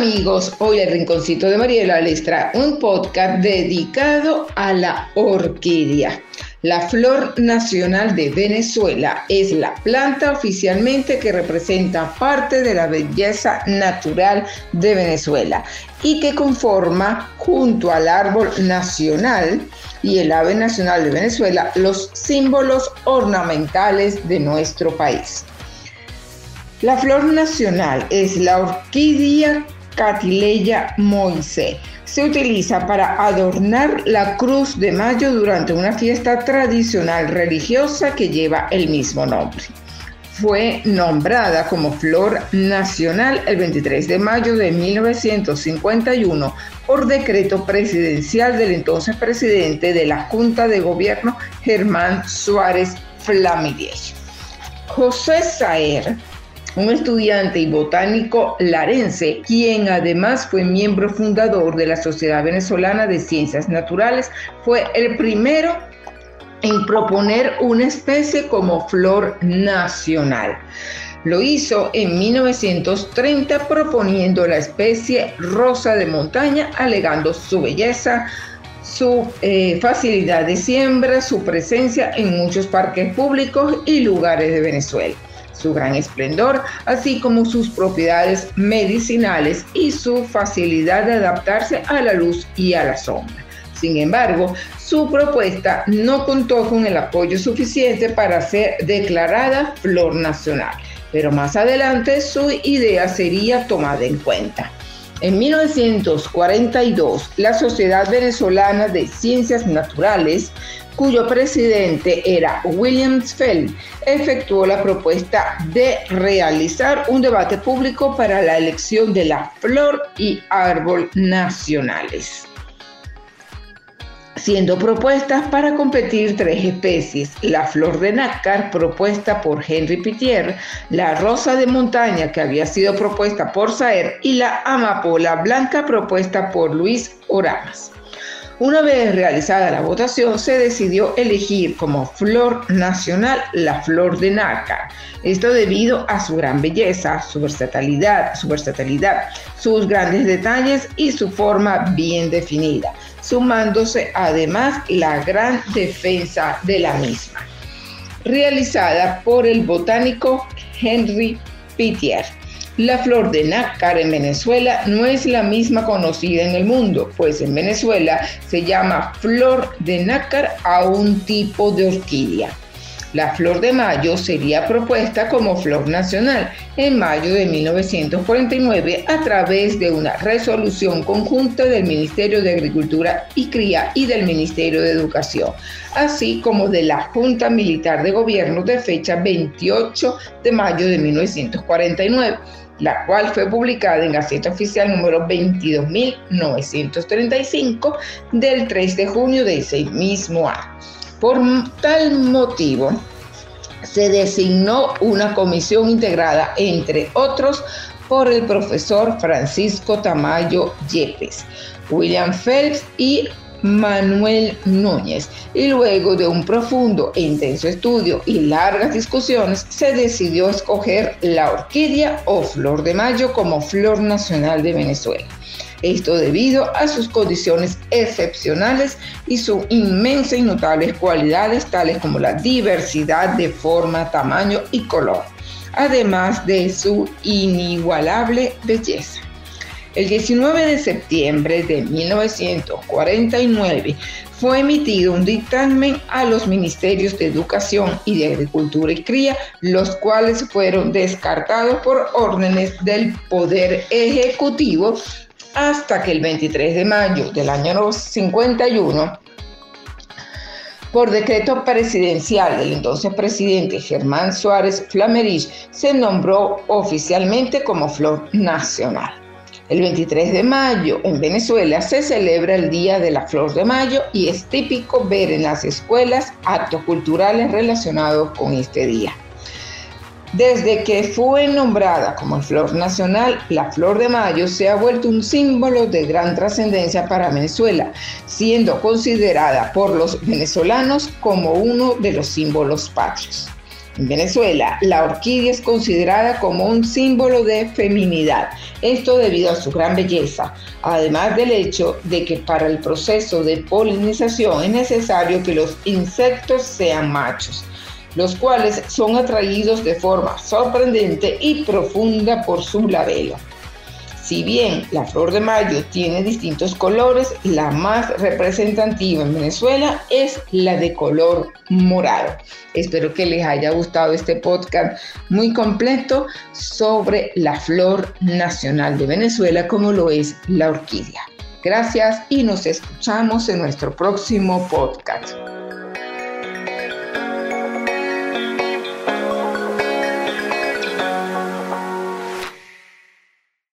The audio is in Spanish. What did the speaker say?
amigos, hoy el Rinconcito de Mariela les trae un podcast dedicado a la orquídea. La flor nacional de Venezuela es la planta oficialmente que representa parte de la belleza natural de Venezuela y que conforma junto al árbol nacional y el ave nacional de Venezuela los símbolos ornamentales de nuestro país. La flor nacional es la orquídea Catileya moise. Se utiliza para adornar la Cruz de Mayo durante una fiesta tradicional religiosa que lleva el mismo nombre. Fue nombrada como flor nacional el 23 de mayo de 1951 por decreto presidencial del entonces presidente de la Junta de Gobierno, Germán Suárez Flamirier. José Saer un estudiante y botánico larense, quien además fue miembro fundador de la Sociedad Venezolana de Ciencias Naturales, fue el primero en proponer una especie como flor nacional. Lo hizo en 1930 proponiendo la especie rosa de montaña, alegando su belleza, su eh, facilidad de siembra, su presencia en muchos parques públicos y lugares de Venezuela su gran esplendor, así como sus propiedades medicinales y su facilidad de adaptarse a la luz y a la sombra. Sin embargo, su propuesta no contó con el apoyo suficiente para ser declarada flor nacional, pero más adelante su idea sería tomada en cuenta. En 1942, la Sociedad Venezolana de Ciencias Naturales cuyo presidente era William Feld, efectuó la propuesta de realizar un debate público para la elección de la flor y árbol nacionales siendo propuestas para competir tres especies, la flor de nácar propuesta por Henry Pitier, la rosa de montaña que había sido propuesta por Saer y la amapola blanca propuesta por Luis Oramas. Una vez realizada la votación, se decidió elegir como flor nacional la flor de nácar. Esto debido a su gran belleza, su versatilidad, su versatilidad, sus grandes detalles y su forma bien definida, sumándose además la gran defensa de la misma. Realizada por el botánico Henry Pitier. La flor de nácar en Venezuela no es la misma conocida en el mundo, pues en Venezuela se llama flor de nácar a un tipo de orquídea. La flor de mayo sería propuesta como flor nacional en mayo de 1949 a través de una resolución conjunta del Ministerio de Agricultura y Cría y del Ministerio de Educación, así como de la Junta Militar de Gobierno de fecha 28 de mayo de 1949 la cual fue publicada en Gaceta Oficial número 22.935 del 3 de junio de ese mismo año. Por tal motivo, se designó una comisión integrada, entre otros, por el profesor Francisco Tamayo Yepes, William Phelps y Manuel Núñez. Y luego de un profundo e intenso estudio y largas discusiones, se decidió escoger la orquídea o flor de mayo como flor nacional de Venezuela. Esto debido a sus condiciones excepcionales y sus inmensas y notables cualidades tales como la diversidad de forma, tamaño y color, además de su inigualable belleza. El 19 de septiembre de 1949 fue emitido un dictamen a los ministerios de Educación y de Agricultura y Cría, los cuales fueron descartados por órdenes del Poder Ejecutivo hasta que el 23 de mayo del año 51 por decreto presidencial del entonces presidente Germán Suárez Flamerich, se nombró oficialmente como flor nacional. El 23 de mayo en Venezuela se celebra el Día de la Flor de Mayo y es típico ver en las escuelas actos culturales relacionados con este día. Desde que fue nombrada como flor nacional, la flor de mayo se ha vuelto un símbolo de gran trascendencia para Venezuela, siendo considerada por los venezolanos como uno de los símbolos patrios. En Venezuela, la orquídea es considerada como un símbolo de feminidad, esto debido a su gran belleza, además del hecho de que para el proceso de polinización es necesario que los insectos sean machos, los cuales son atraídos de forma sorprendente y profunda por su labelo. Si bien la flor de mayo tiene distintos colores, la más representativa en Venezuela es la de color morado. Espero que les haya gustado este podcast muy completo sobre la flor nacional de Venezuela como lo es la orquídea. Gracias y nos escuchamos en nuestro próximo podcast.